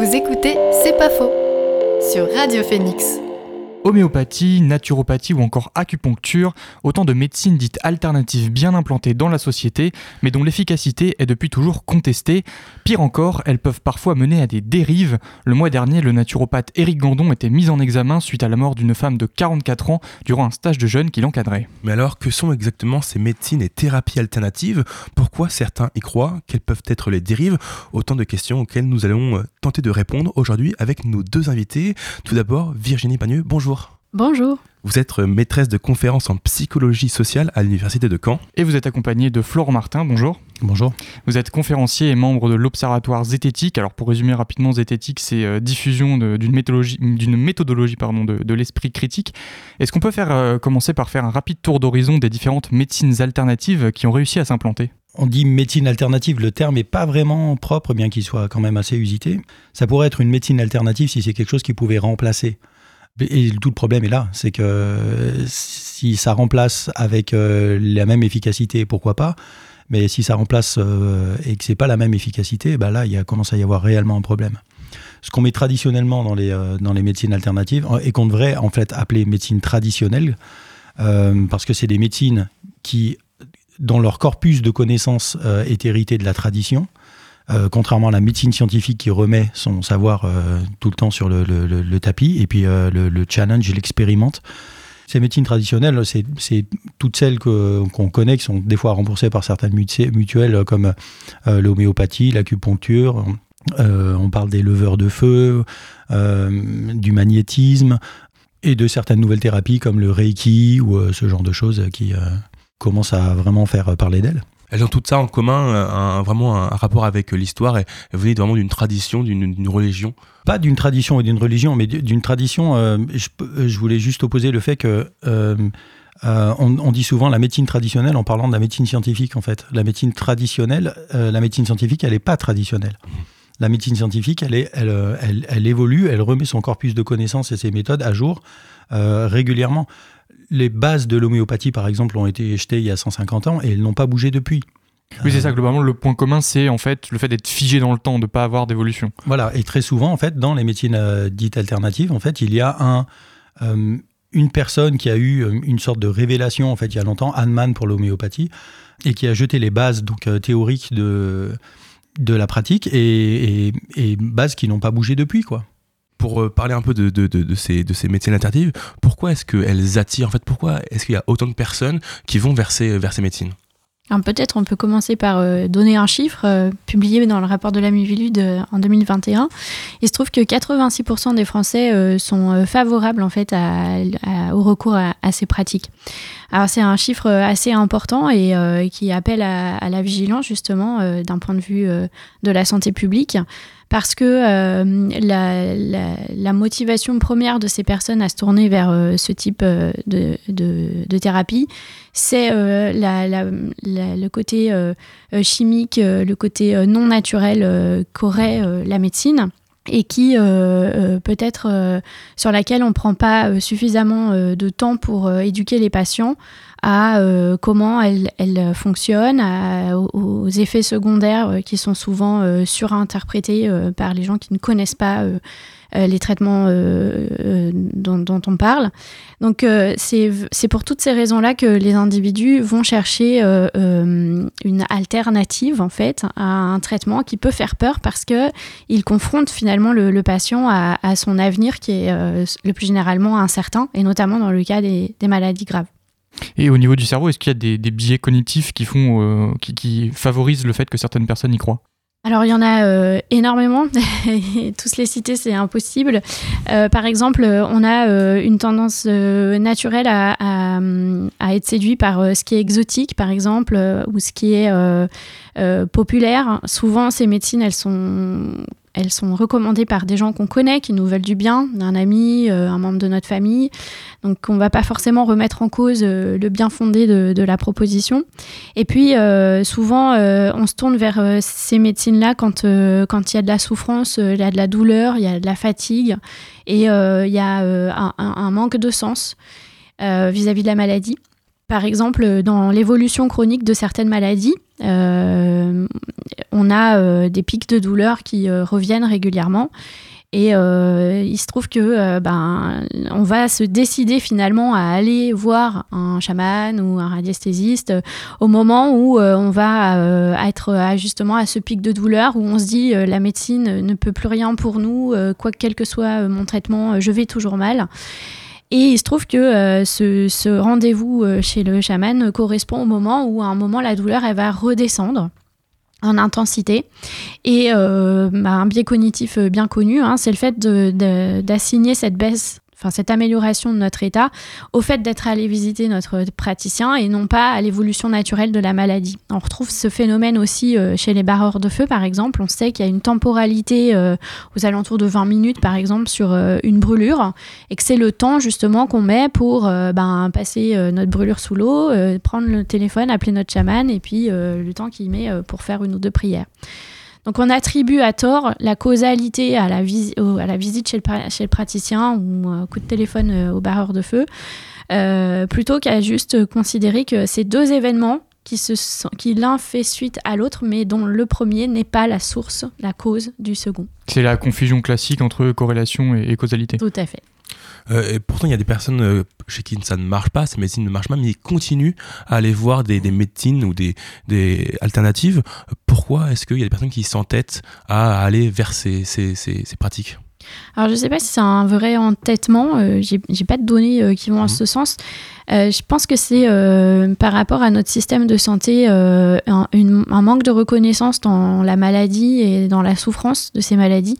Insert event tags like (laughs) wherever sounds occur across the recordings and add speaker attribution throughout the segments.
Speaker 1: Vous écoutez C'est pas faux sur Radio Phoenix.
Speaker 2: Homéopathie, naturopathie ou encore acupuncture, autant de médecines dites alternatives bien implantées dans la société, mais dont l'efficacité est depuis toujours contestée. Pire encore, elles peuvent parfois mener à des dérives. Le mois dernier, le naturopathe Éric Gandon était mis en examen suite à la mort d'une femme de 44 ans durant un stage de jeûne qui l'encadrait.
Speaker 3: Mais alors, que sont exactement ces médecines et thérapies alternatives? Pourquoi certains y croient? Quelles peuvent être les dérives? Autant de questions auxquelles nous allons euh, tenter de répondre aujourd'hui avec nos deux invités. Tout d'abord, Virginie Bagneux, bonjour.
Speaker 4: Bonjour.
Speaker 3: Vous êtes maîtresse de conférences en psychologie sociale à l'Université de Caen.
Speaker 2: Et vous êtes accompagné de Florent Martin, bonjour.
Speaker 5: Bonjour.
Speaker 2: Vous êtes conférencier et membre de l'Observatoire Zététique. Alors pour résumer rapidement, Zététique, c'est euh, diffusion d'une méthodologie, méthodologie pardon, de, l'esprit critique. Est-ce qu'on peut faire, euh, commencer par faire un rapide tour d'horizon des différentes médecines alternatives qui ont réussi à s'implanter?
Speaker 5: On dit médecine alternative, le terme n'est pas vraiment propre, bien qu'il soit quand même assez usité. Ça pourrait être une médecine alternative si c'est quelque chose qui pouvait remplacer et tout le problème est là, c'est que si ça remplace avec euh, la même efficacité, pourquoi pas Mais si ça remplace euh, et que c'est pas la même efficacité, bah là, il y a, commence à y avoir réellement un problème. Ce qu'on met traditionnellement dans les, euh, dans les médecines alternatives et qu'on devrait en fait appeler médecine traditionnelle, parce que c'est des médecines qui, dans leur corpus de connaissances, est hérité de la tradition. Euh, contrairement à la médecine scientifique qui remet son savoir euh, tout le temps sur le, tapis, et puis euh, le, challenge, il l'expérimente. Ces médecines traditionnelles, c'est toutes celles qu'on connaît, qui sont des fois remboursées par certaines mutuelles, comme l'homéopathie, l'acupuncture. on parle des leveurs de feu, du magnétisme, et de certaines nouvelles thérapies comme le Reiki ou ce genre de choses qui commencent à vraiment faire parler d'elles
Speaker 3: elles ont tout ça en commun, euh, vraiment un, rapport avec euh, l'histoire elles venaient vraiment d'une tradition, d'une religion.
Speaker 5: Pas d'une tradition et d'une religion, mais d'une tradition. Euh, je, voulais juste opposer le fait que on, dit souvent la médecine traditionnelle en parlant de la médecine scientifique en fait. La médecine traditionnelle, la médecine scientifique, elle n'est pas traditionnelle. La médecine scientifique, elle, évolue, elle remet son corpus de connaissances et ses méthodes à jour régulièrement les bases de l'homéopathie, par exemple, ont été jetées il y a 150 ans et elles n'ont pas bougé depuis.
Speaker 2: Oui, c'est ça, globalement, le point commun, c'est en fait le fait d'être figé dans le temps, de ne pas avoir d'évolution.
Speaker 5: Voilà, et très souvent, en fait, dans les médecines euh, dites alternatives, en fait, il y a un, euh, une personne qui a eu euh, une sorte de révélation, en fait, il y a longtemps, Hahnemann pour l'homéopathie, et qui a jeté les bases donc, théoriques de, de la pratique et, et bases qui n'ont pas bougé depuis, quoi
Speaker 3: pour euh, parler un peu de, ces, de médecines alternatives, pourquoi est-ce qu'elles attirent, en fait, pourquoi est-ce qu'il y a autant de personnes qui vont vers ces, vers ces médecines?
Speaker 4: Peut-être on peut commencer par euh, donner un chiffre euh, publié dans le rapport de la Mivilude en 2021. Il se trouve que 86% des Français sont favorables en fait au recours à, ces pratiques. Alors c'est un chiffre assez important et qui appelle à, à, la vigilance justement d'un point de vue de la santé publique parce que euh, la, motivation première de ces personnes à se tourner vers euh, ce type euh, de, thérapie, c'est le côté chimique, le côté non naturel qu'aurait la médecine et qui peut-être sur laquelle on ne prend pas suffisamment de temps pour éduquer les patients à euh, comment elle, elle fonctionne, aux, effets secondaires euh, qui sont souvent euh, surinterprétés par les gens qui ne connaissent pas les traitements dont, on parle. Donc c'est pour toutes ces raisons-là que les individus vont chercher une alternative en fait à un traitement qui peut faire peur parce que il confronte finalement le, patient à, son avenir qui est le plus généralement incertain et notamment dans le cas des maladies graves.
Speaker 2: Et au niveau du cerveau, est-ce qu'il y a des, biais cognitifs qui, font, euh, qui, favorisent le fait que certaines personnes y croient?
Speaker 4: Alors il y en a euh, énormément, (laughs) tous les citer c'est impossible. Euh, par exemple, on a une tendance naturelle à, à, être séduit par ce qui est exotique, par exemple, ou ce qui est populaire. Souvent, ces médecines, elles sont elles sont recommandées par des gens qu'on connaît, qui nous veulent du bien, un ami, euh, un membre de notre famille. Donc on ne va pas forcément remettre en cause euh, le bien fondé de, la proposition. Et puis euh, souvent on se tourne vers ces médecines-là quand quand il y a de la souffrance, il y a de la douleur, il y a de la fatigue et il y a un, manque de sens vis-à-vis de la maladie. Par exemple, dans l'évolution chronique de certaines maladies, euh, on a euh, des pics de douleur qui euh, reviennent régulièrement. Et il se trouve que ben, on va se décider finalement à aller voir un chaman ou un radiesthésiste au moment où on va être justement à ce pic de douleur où on se dit la médecine ne peut plus rien pour nous, quoi quel que soit mon traitement, je vais toujours mal. Et il se trouve que euh, ce, rendez-vous euh, chez le chaman correspond au moment où à un moment la douleur va redescendre en intensité. Et euh, bah, un biais cognitif bien connu, hein, c'est le fait d'assigner cette baisse enfin cette amélioration de notre état au fait d'être allé visiter notre praticien et non pas à l'évolution naturelle de la maladie. On retrouve ce phénomène aussi euh, chez les barreurs de feu par exemple. On sait qu'il y a une temporalité euh, aux alentours de 20 minutes par exemple sur euh, une brûlure et que c'est le temps justement qu'on met pour ben, passer notre brûlure sous l'eau, prendre le téléphone, appeler notre chaman et puis le temps qu'il met pour faire une ou deux prières. Donc on attribue à tort la causalité à la, à la visite chez le, praticien ou un coup de téléphone euh, au barreur de feu, euh, plutôt qu'à juste considérer que ces deux événements qui, se qui l'un fait suite à l'autre, mais dont le premier n'est pas la source, la cause du second.
Speaker 2: C'est la confusion classique entre corrélation et causalité.
Speaker 4: Tout à fait.
Speaker 3: Euh, et pourtant, il y a des personnes euh, chez qui ça ne marche pas, ces médecines ne marchent pas, mais ils continuent à aller voir des, médecines ou des, des alternatives. Pourquoi est-ce qu'il y a des personnes qui s'entêtent à aller vers ces, ces, ces, pratiques?
Speaker 4: Alors je ne sais pas si c'est un vrai entêtement, euh, j'ai pas de données qui vont en mhm. ce sens. je pense que c'est par rapport à notre système de santé un, un, manque de reconnaissance dans la maladie et dans la souffrance de ces maladies.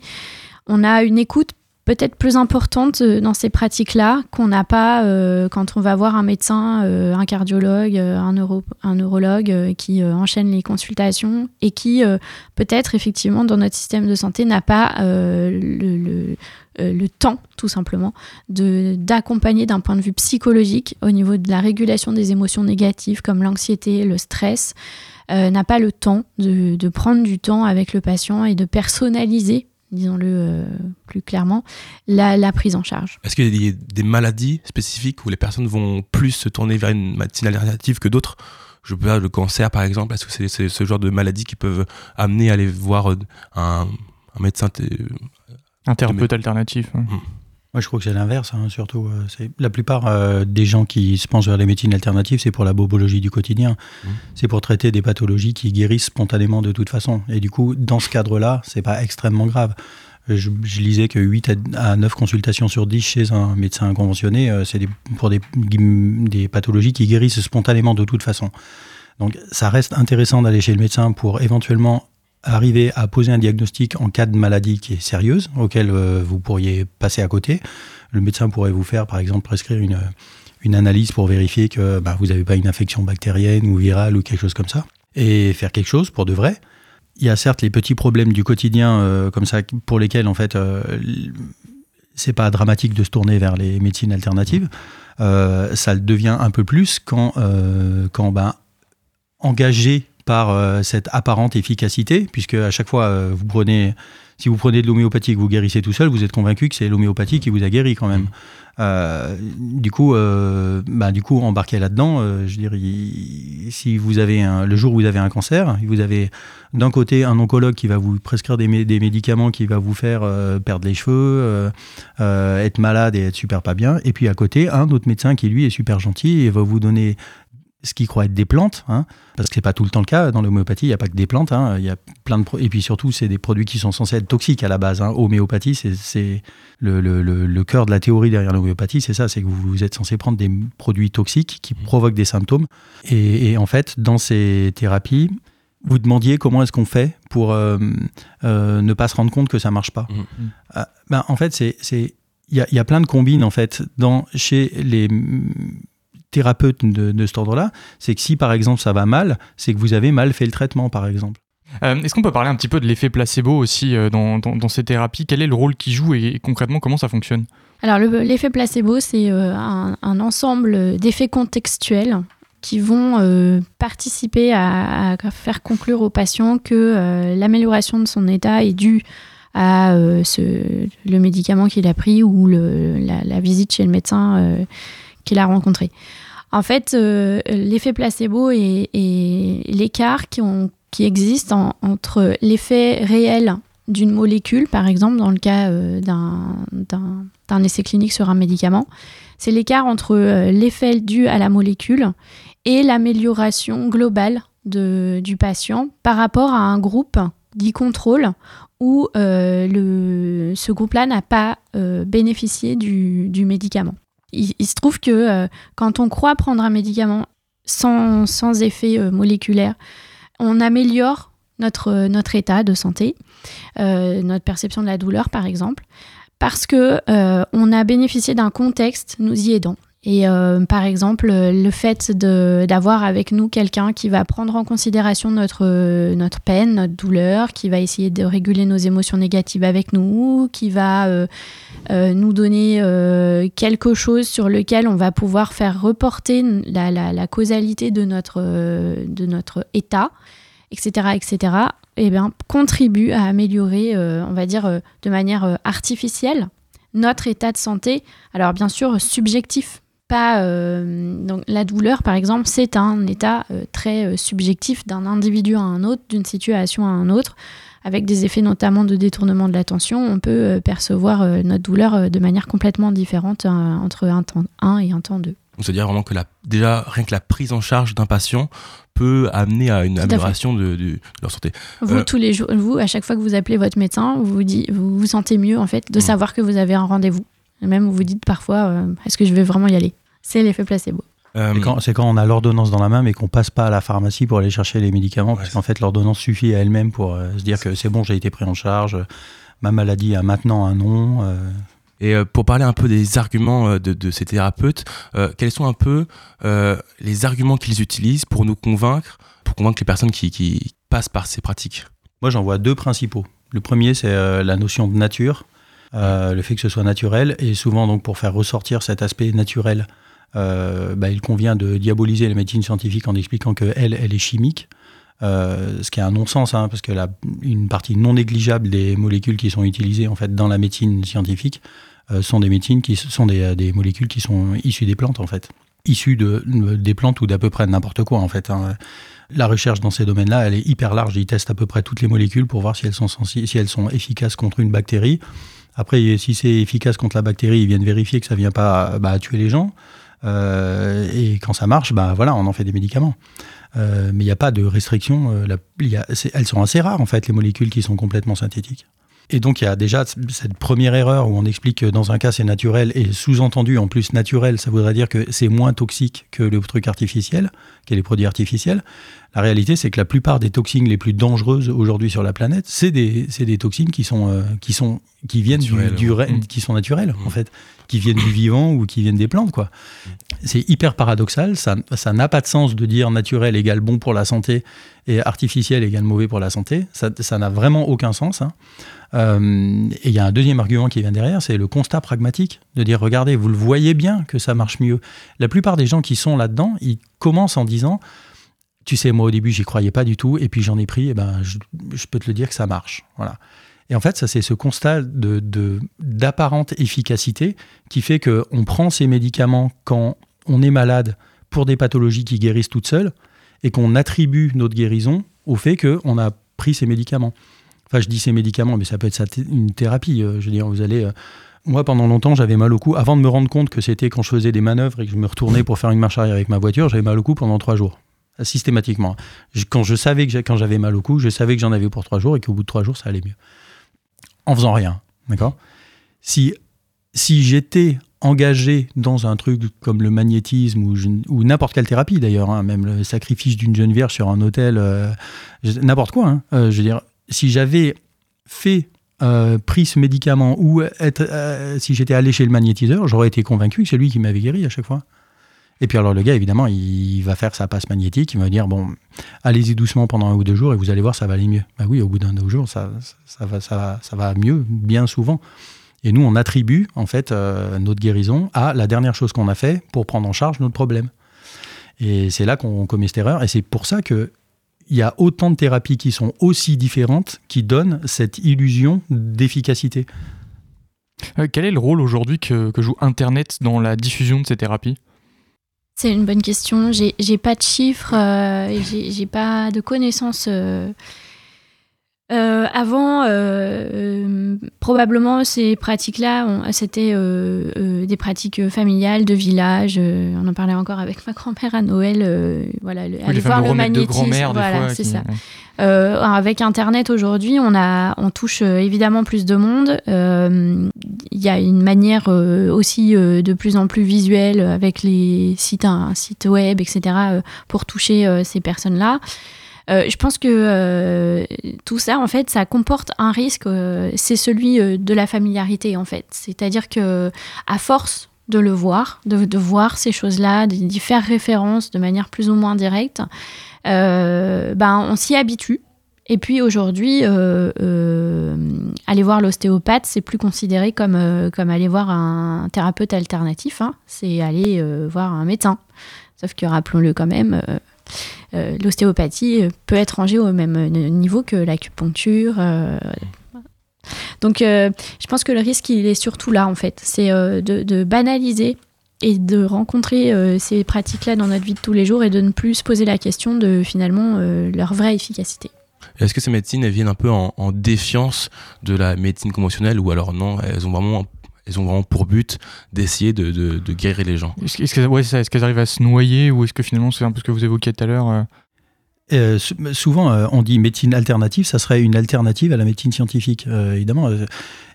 Speaker 4: On a une écoute peut-être plus importante euh, dans ces pratiques-là qu'on n'a pas euh, quand on va voir un médecin, euh, un cardiologue, un, neuro, un neurologue qui enchaîne les consultations et qui peut-être effectivement dans notre système de santé n'a pas le, temps tout simplement d'accompagner d'un point de vue psychologique au niveau de la régulation des émotions négatives comme l'anxiété, le stress. n'a pas le temps de, prendre du temps avec le patient et de personnaliser disons-le euh, plus clairement, la, prise en charge.
Speaker 3: Est-ce qu'il y a des, maladies spécifiques où les personnes vont plus se tourner vers une médecine alternative que d'autres? Je peux le cancer par exemple, est-ce que c'est ce genre de maladies qui peuvent amener à aller voir euh, un, médecin
Speaker 2: Un thérapeute alternatif. Hein. Hmm.
Speaker 5: Moi, je crois que c'est l'inverse, hein, surtout. Euh, c'est la plupart euh, des gens qui se pensent vers les médecines alternatives, c'est pour la bobologie du quotidien. Mmh. C'est pour traiter des pathologies qui guérissent spontanément de toute façon. Et du coup, dans ce cadre-là, c'est pas extrêmement grave. Je, lisais que 8 à 9 consultations sur 10 chez un médecin conventionné, euh, c'est pour des, des pathologies qui guérissent spontanément de toute façon. Donc ça reste intéressant d'aller chez le médecin pour éventuellement arriver à poser un diagnostic en cas de maladie qui est sérieuse, auquel euh, vous pourriez passer à côté. Le médecin pourrait vous faire, par exemple, prescrire une, une analyse pour vérifier que bah, vous n'avez pas une infection bactérienne ou virale ou quelque chose comme ça, et faire quelque chose pour de vrai. Il y a certes les petits problèmes du quotidien euh, comme ça pour lesquels en fait euh, c'est pas dramatique de se tourner vers les médecines alternatives. ça le devient un peu plus quand, quand ben, engager par euh, cette apparente efficacité, puisque à chaque fois, euh, vous prenez, si vous prenez de l'homéopathie que vous guérissez tout seul, vous êtes convaincu que c'est l'homéopathie qui vous a guéri quand même. Euh, du coup, bah, du coup, embarquez là-dedans. je dirais, si vous avez un, le jour où vous avez un cancer, vous avez d'un côté un oncologue qui va vous prescrire des, des médicaments qui va vous faire perdre les cheveux, être malade et être super pas bien, et puis à côté un autre médecin qui lui est super gentil et va vous donner ce qui croit être des plantes, hein, parce que c'est pas tout le temps le cas. Dans l'homéopathie, il n'y a pas que des plantes. Hein, il y a plein de et puis surtout, c'est des produits qui sont censés être toxiques à la base. Hein. Homéopathie, c'est le, le, le, cœur de la théorie derrière l'homéopathie, c'est ça, c'est que vous, êtes censé prendre des produits toxiques qui mmh. provoquent des symptômes. Et, en fait, dans ces thérapies, vous demandiez comment est-ce qu'on fait pour euh, euh, ne pas se rendre compte que ça marche pas. Mmh. Euh, ben, en fait, c'est il y a, y a, plein de combines en fait dans chez les thérapeute de, de cet ordre-là, c'est que si par exemple ça va mal, c'est que vous avez mal fait le traitement par exemple.
Speaker 2: Euh, est-ce qu'on peut parler un petit peu de l'effet placebo aussi euh, dans, dans, ces thérapies? Quel est le rôle qu'il joue et, concrètement comment ça fonctionne?
Speaker 4: Alors l'effet placebo, c'est euh, un, un, ensemble d'effets contextuels qui vont participer à, à, faire conclure au patient que l'amélioration de son état est due à ce, le médicament qu'il a pris ou le, la, la, visite chez le médecin qu'il a rencontré. En fait, euh, l'effet placebo et, l'écart qui, existe entre l'effet réel d'une molécule, par exemple, dans le cas euh, d'un essai clinique sur un médicament, c'est l'écart entre euh, l'effet dû à la molécule et l'amélioration globale du patient par rapport à un groupe dit contrôle où ce groupe-là n'a pas bénéficié du, médicament. Il, se trouve que quand on croit prendre un médicament sans, sans effet moléculaire, on améliore notre, notre état de santé, euh, notre perception de la douleur par exemple, parce que euh, on a bénéficié d'un contexte nous y aidant. Et euh, par exemple, le fait d'avoir avec nous quelqu'un qui va prendre en considération notre, notre peine, notre douleur, qui va essayer de réguler nos émotions négatives avec nous, qui va nous donner quelque chose sur lequel on va pouvoir faire reporter la, causalité de notre, de notre état, etc., etc., eh bien, contribue à améliorer, euh, on va dire, euh, de manière euh, artificielle notre état de santé. Alors, bien sûr, subjectif. Pas, donc, la douleur, par exemple, c'est un état très subjectif d'un individu à un autre, d'une situation à un autre avec des effets notamment de détournement de l'attention, on peut percevoir notre douleur de manière complètement différente entre un temps 1 et un temps 2.
Speaker 3: C'est-à-dire vraiment que la, déjà, rien que la prise en charge d'un patient peut amener à une amélioration de, leur santé.
Speaker 4: Vous, euh, tous les jours, vous, à chaque fois que vous appelez votre médecin, vous vous, dit, vous, vous sentez mieux en fait de mm. savoir que vous avez un rendez-vous. Même vous vous dites parfois, euh, est-ce que je vais vraiment y aller? C'est l'effet placebo.
Speaker 5: Euh, c'est quand, on a l'ordonnance dans la main, mais qu'on passe pas à la pharmacie pour aller chercher les médicaments, parce qu'en fait l'ordonnance suffit à elle-même pour se dire que c'est bon, j'ai été pris en charge, ma maladie a maintenant un nom.
Speaker 3: Et euh, pour parler un peu des arguments euh, de, ces thérapeutes, euh, quels sont un peu les arguments qu'ils utilisent pour nous convaincre, pour convaincre les personnes qui, passent par ces pratiques?
Speaker 5: Moi, j'en vois deux principaux. Le premier, c'est la notion de nature, le fait que ce soit naturel, et souvent, donc, pour faire ressortir cet aspect naturel, bah, il convient de diaboliser la médecine scientifique en expliquant qu'elle, elle est chimique. ce qui est un non-sens, hein, parce que la, une partie non négligeable des molécules qui sont utilisées en fait dans la médecine scientifique euh, sont des molécules qui sont issues des plantes en fait, issues de, des plantes ou d'à peu près n'importe quoi en fait. Hein. La recherche dans ces domaines-là, elle est hyper large. Ils testent à peu près toutes les molécules pour voir si elles sont, si elles sont efficaces contre une bactérie. Après, si c'est efficace contre la bactérie, ils viennent vérifier que ça ne vient pas bah, tuer les gens. Euh, et quand ça marche, bah, voilà, on en fait des médicaments. Euh, mais il n'y a pas de restriction. elles sont assez rares, en fait, les molécules qui sont complètement synthétiques. Et donc il y a déjà cette première erreur où on explique que dans un cas c'est naturel et sous-entendu en plus naturel, ça voudrait dire que c'est moins toxique que le truc artificiel, que les produits artificiels. La réalité c'est que la plupart des toxines les plus dangereuses aujourd'hui sur la planète, c'est des, des toxines qui sont, euh, qui sont qui viennent du, mmh. qui sont naturelles en mmh. fait, qui viennent du vivant ou qui viennent des plantes quoi. Mmh. C'est hyper paradoxal, ça ça n'a pas de sens de dire naturel égale bon pour la santé et artificiel égale mauvais pour la santé, ça n'a vraiment aucun sens. Hein. Euh, et il y a un deuxième argument qui vient derrière, c'est le constat pragmatique, de dire, regardez, vous le voyez bien que ça marche mieux. La plupart des gens qui sont là-dedans, ils commencent en disant, tu sais, moi au début, j'y croyais pas du tout, et puis j'en ai pris, et ben, je, peux te le dire que ça marche. Voilà. Et en fait, ça, c'est ce constat d'apparente de, efficacité qui fait qu'on prend ces médicaments quand on est malade pour des pathologies qui guérissent toutes seules, et qu'on attribue notre guérison au fait qu'on a pris ces médicaments. Enfin, je dis ces médicaments, mais ça peut être une thérapie. Euh, je veux dire, vous allez. Euh, moi, pendant longtemps, j'avais mal au cou. Avant de me rendre compte que c'était quand je faisais des manœuvres et que je me retournais pour faire une marche arrière avec ma voiture, j'avais mal au cou pendant trois jours. Systématiquement. Quand je savais que quand j'avais mal au cou, je savais que j'en avais pour trois jours et qu'au bout de trois jours, ça allait mieux. En faisant rien. D'accord? Si, si j'étais engagé dans un truc comme le magnétisme ou, ou n'importe quelle thérapie d'ailleurs, hein, même le sacrifice d'une jeune vierge sur un hôtel, euh, n'importe quoi, hein, je veux dire, si j'avais fait euh, pris ce médicament ou être, euh, si j'étais allé chez le magnétiseur, j'aurais été convaincu que c'est lui qui m'avait guéri à chaque fois. Et puis alors le gars, évidemment, il va faire sa passe magnétique, il va dire, bon, allez-y doucement pendant un ou deux jours et vous allez voir, ça va aller mieux. Bah oui, au bout d'un ou deux jours, ça, ça, va, ça va mieux, bien souvent. Et nous, on attribue, en fait, euh, notre guérison à la dernière chose qu'on a fait pour prendre en charge notre problème. Et c'est là qu'on commet cette erreur. Et c'est pour ça que il y a autant de thérapies qui sont aussi différentes qui donnent cette illusion d'efficacité.
Speaker 2: Euh, quel est le rôle aujourd'hui que, joue Internet dans la diffusion de ces thérapies?
Speaker 4: C'est une bonne question. J'ai pas de chiffres, euh, j'ai pas de connaissances. euh. Euh, avant, euh, euh, probablement ces pratiques-là, on- c'était euh, euh, des pratiques familiales de village. euh, on en parlait encore avec ma grand-mère à Noël. euh, voilà,
Speaker 2: Oui,
Speaker 4: aller voir le
Speaker 2: de
Speaker 4: magnétisme. voilà, c'est
Speaker 2: qui-
Speaker 4: ça. Euh, avec Internet aujourd'hui, on, a, on touche évidemment plus de monde. Euh, Il y a une manière euh, aussi euh, de plus en plus visuelle avec les sites, un site web, etc., pour toucher ces personnes-là. Euh, je pense que euh, tout ça, en fait, ça comporte un risque. euh, c'est celui de la familiarité, en fait. C'est-à-dire que à force de le voir, de, voir ces choses-là, d'y faire référence de manière plus ou moins directe, ben, on s'y habitue. Et puis aujourd'hui, aller voir l'ostéopathe, c'est plus considéré comme, comme aller voir un thérapeute alternatif. hein. C'est aller voir un médecin. Sauf que rappelons-le quand même, euh, l'ostéopathie euh, peut être rangée au même euh, niveau que l'acupuncture. donc, je pense que le risque, il est surtout là, en fait. C'est de, banaliser et de rencontrer ces pratiques-là dans notre vie de tous les jours et de ne plus se poser la question de finalement leur vraie efficacité.
Speaker 3: Est-ce que ces médecines elles viennent un peu en, en défiance de la médecine conventionnelle ou alors non, elles ont vraiment, elles ont vraiment pour but d'essayer de, de- de guérir les gens
Speaker 2: Est-ce ouais, qu'elles arrivent à se noyer ou est-ce que finalement c'est un peu ce que vous évoquiez tout à l'heure euh,
Speaker 5: Euh, sou- souvent, euh, on dit médecine alternative, ça serait une alternative à la médecine scientifique, euh, évidemment. euh,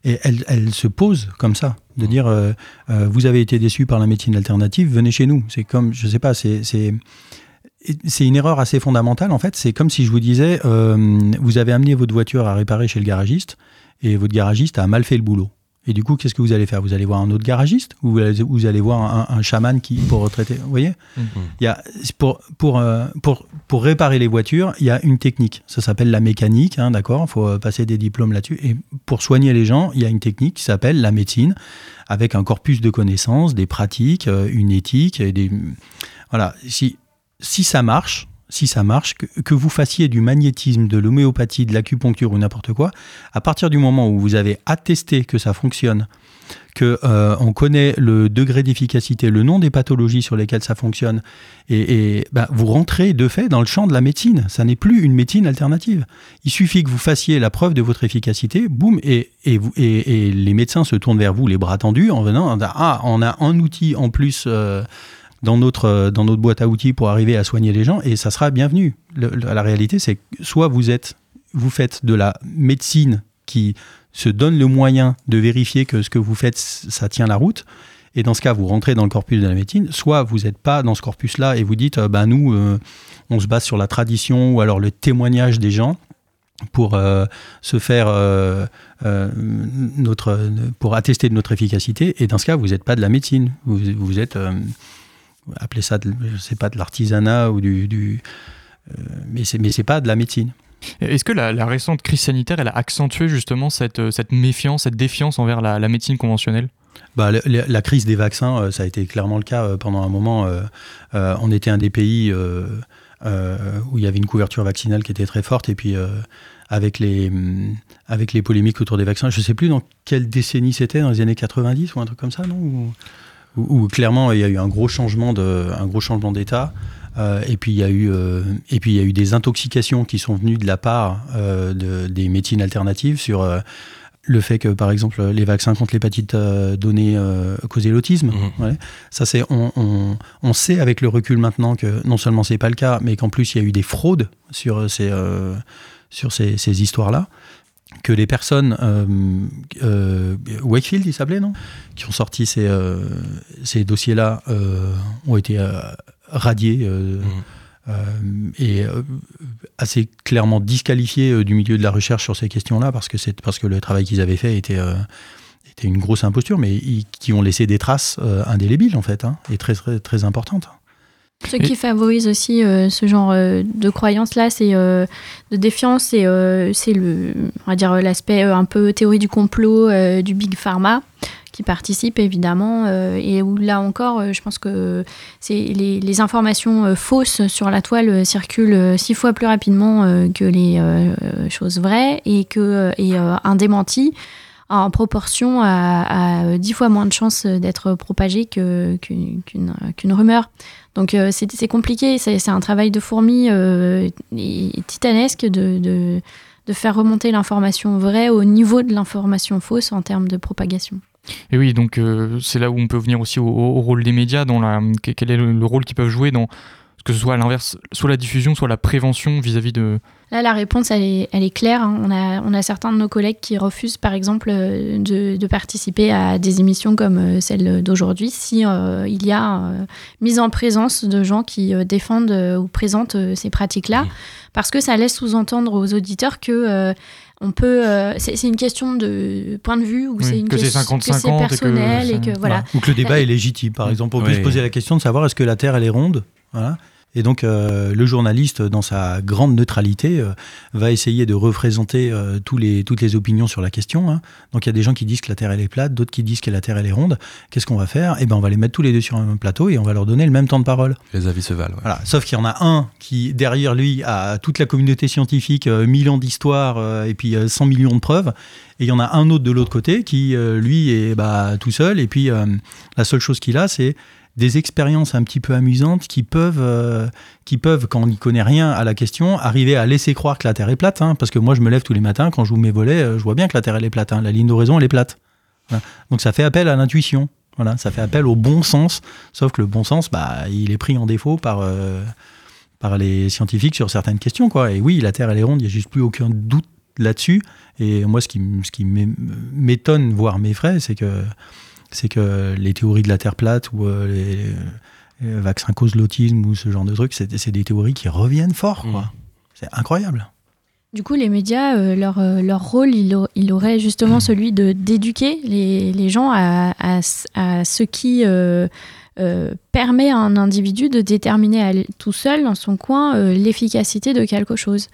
Speaker 5: et elle, elle se pose comme ça, de dire euh, euh, vous avez été déçu par la médecine alternative, venez chez nous. C'est comme, je sais pas, c'est c'est c'est une erreur assez fondamentale en fait. C'est comme si je vous disais euh, vous avez amené votre voiture à réparer chez le garagiste et votre garagiste a mal fait le boulot. Et du coup, qu'est-ce que vous allez faire? Vous allez voir un autre garagiste ou vous allez, vous allez voir un, un chaman qui pour retraiter Vous voyez? Il y a, pour, pour, euh, pour, pour réparer les voitures, il y a une technique. Ça s'appelle la mécanique, hein, d'accord? Il faut euh, passer des diplômes là-dessus. Et pour soigner les gens, il y a une technique qui s'appelle la médecine, avec un corpus de connaissances, des pratiques, euh, une éthique. Et des... Voilà. Si, si ça marche, si ça marche, que, vous fassiez du magnétisme, de l'homéopathie, de l'acupuncture ou n'importe quoi, à partir du moment où vous avez attesté que ça fonctionne, que euh, on connaît le degré d'efficacité, le nom des pathologies sur lesquelles ça fonctionne, et, bah, vous rentrez de fait dans le champ de la médecine. Ça n'est plus une médecine alternative. Il suffit que vous fassiez la preuve de votre efficacité, boum, et les médecins se tournent vers vous les bras tendus en venant, ah, on a un outil en plus. euh, dans notre, dans notre boîte à outils pour arriver à soigner les gens et ça sera bienvenu. La réalité, c'est que soit vous êtes, vous faites de la médecine qui se donne le moyen de vérifier que ce que vous faites, ça tient la route. Et dans ce cas, vous rentrez dans le corpus de la médecine. Soit vous n'êtes pas dans ce corpus-là et vous dites, euh, ben nous, euh, on se base sur la tradition ou alors le témoignage des gens pour euh, se faire euh, euh, notre pour attester de notre efficacité et dans ce cas vous n'êtes pas de la médecine vous, vous êtes appelez ça de, je sais pas de l'artisanat ou du, du euh, mais c'est mais c'est pas de la médecine
Speaker 2: Est-ce que la, la récente crise sanitaire, elle a accentué justement cette, euh, cette méfiance, cette défiance envers la, la médecine conventionnelle?
Speaker 5: Bah, le- le- la crise des vaccins, euh, ça a été clairement le cas pendant un moment. euh, euh, on était un des pays où il y avait une couverture vaccinale qui était très forte. Et puis, avec, les, hum, avec les polémiques autour des vaccins, je ne sais plus dans quelle décennie c'était, dans les années 90 ou un truc comme ça, non Où, clairement il y a eu un gros changement de, un gros changement d'état. Euh, et puis il y a eu euh, et puis il y a eu des intoxications qui sont venues de la part euh, de- des médecines alternatives sur le fait que par exemple les vaccins contre l'hépatite donnés euh, causaient l'autisme. Ouais. Ça c'est on, on- on sait avec le recul maintenant que non seulement c'est pas le cas, mais qu'en plus il y a eu des fraudes sur ces sur ces, ces histoires-là. Que les personnes, euh, euh, Wakefield, il s'appelait, non? Qui ont sorti ces, euh, ces dossiers-là, ont été radiés euh, et assez clairement disqualifiés du milieu de la recherche sur ces questions-là parce que c'est parce que le travail qu'ils avaient fait était était une grosse imposture, mais ils- qui ont laissé des traces indélébiles en fait hein, et très très très importantes.
Speaker 4: Ce qui favorise aussi euh, ce genre euh, de croyance-là, c'est euh, de défiance, c'est le, on va dire l'aspect un peu théorie du complot du big pharma qui participe évidemment et où là encore, je pense que c'est les, les informations fausses sur la toile circulent six fois plus rapidement que les choses vraies et que et un démenti en proportion à, 10 fois moins de chances d'être propagé qu'une rumeur. Donc c'est compliqué, c'est un travail de fourmi titanesque de, faire remonter l'information vraie au niveau de l'information fausse en termes de propagation.
Speaker 2: Et oui, donc euh, c'est là où on peut venir aussi au, rôle des médias, dans quel est le, rôle qu'ils peuvent jouer dans que ce soit à l'inverse, soit la diffusion, soit la prévention vis-à-vis de...
Speaker 4: Là, la réponse, elle est, elle est claire. Hein. On, a, on a certains de nos collègues qui refusent, par exemple, euh, de, de participer à des émissions comme euh, celle d'aujourd'hui si il y a mise en présence de gens qui défendent ou présentent ces pratiques-là, parce que ça laisse sous-entendre aux auditeurs que on peut euh, c'est une question de point de vue ou c'est une question personnel et que, voilà.
Speaker 5: Ou que le débat est légitime par exemple. On peut se poser la question de savoir est-ce que la terre elle est ronde? Voilà et donc, euh, le journaliste, dans sa grande neutralité, euh, va essayer de représenter euh, tous les, toutes les opinions sur la question. Hein. Donc, il y a des gens qui disent que la Terre, elle est plate, d'autres qui disent que la Terre, elle est ronde. Qu'est-ce qu'on va faire? Eh ben, on va les mettre tous les deux sur un même plateau et on va leur donner le même temps de parole.
Speaker 3: Les avis se valent.
Speaker 5: Voilà. Sauf qu'il y en a un qui, derrière lui, a toute la communauté scientifique, 1000 ans d'histoire et puis 100 millions de preuves. Et il y en a un autre de l'autre côté qui, lui, est bah, tout seul. Et puis, la seule chose qu'il a, c'est des expériences un petit peu amusantes qui peuvent, euh, qui peuvent, quand on n'y connaît rien à la question, arriver à laisser croire que la Terre est plate. Hein, parce que moi, je me lève tous les matins, quand je mes volets, euh, je vois bien que la Terre elle est plate. Hein, la ligne d'horizon, elle est plate. Donc ça fait appel à l'intuition. Voilà, ça fait appel au bon sens. Sauf que le bon sens, bah, il est pris en défaut par, euh, par les scientifiques sur certaines questions. Quoi. Et oui, la Terre elle est ronde, il n'y a juste plus aucun doute là-dessus. Et moi, ce qui, ce qui m'étonne, voire m'effraie, c'est que c'est que les théories de la Terre plate ou euh, les, vaccins cause l'autisme ou ce genre de trucs, c'est des théories qui reviennent fort. Quoi. Mmh. C'est incroyable.
Speaker 4: Du coup, les médias, euh, leur, euh, leur, rôle, il, aurait justement mmh. celui de d'éduquer les, les, gens à, à, à, ce qui euh, permet à un individu de déterminer tout seul dans son coin euh, l'efficacité de quelque chose.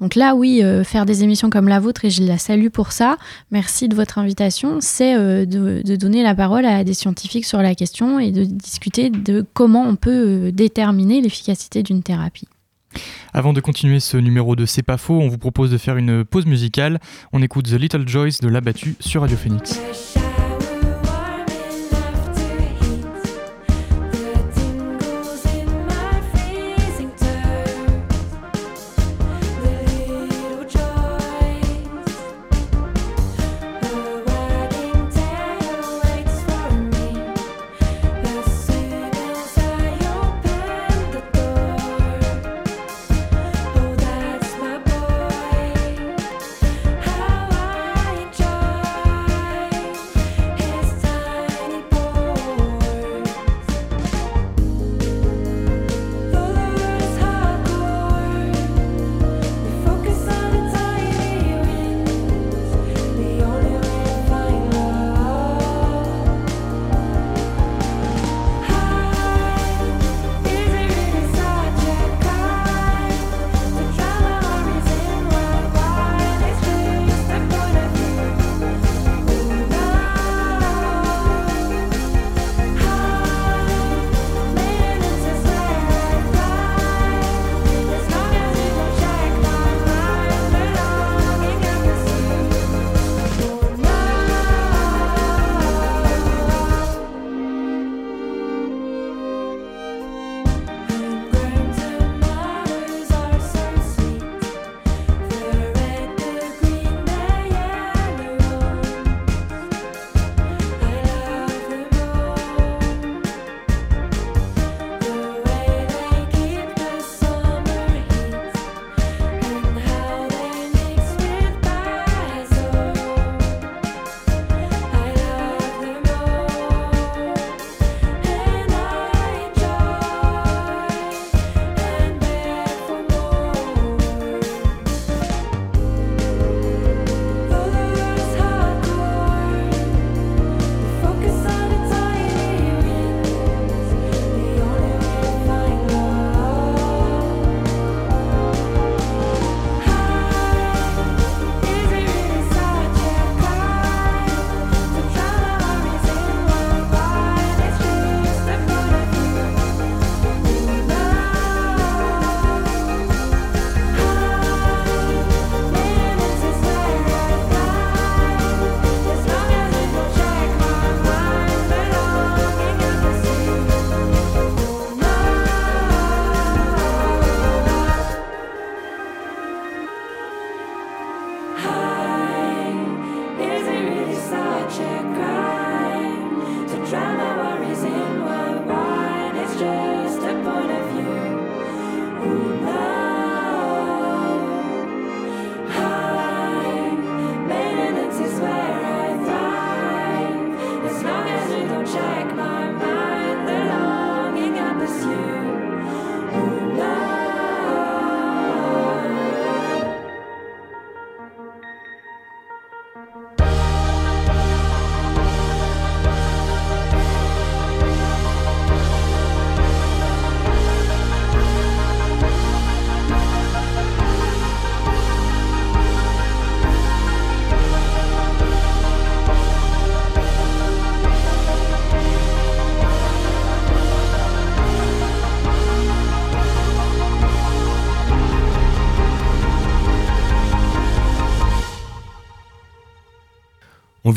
Speaker 4: Donc là, oui, euh, faire des émissions comme la vôtre, et je la salue pour ça, merci de votre invitation, c'est de, de, donner la parole à des scientifiques sur la question et de discuter de comment on peut déterminer l'efficacité d'une thérapie.
Speaker 2: Avant de continuer ce numéro de C'est pas faux, on vous propose de faire une pause musicale. On écoute The Little Joyce de L'Abattu sur Radio Phoenix.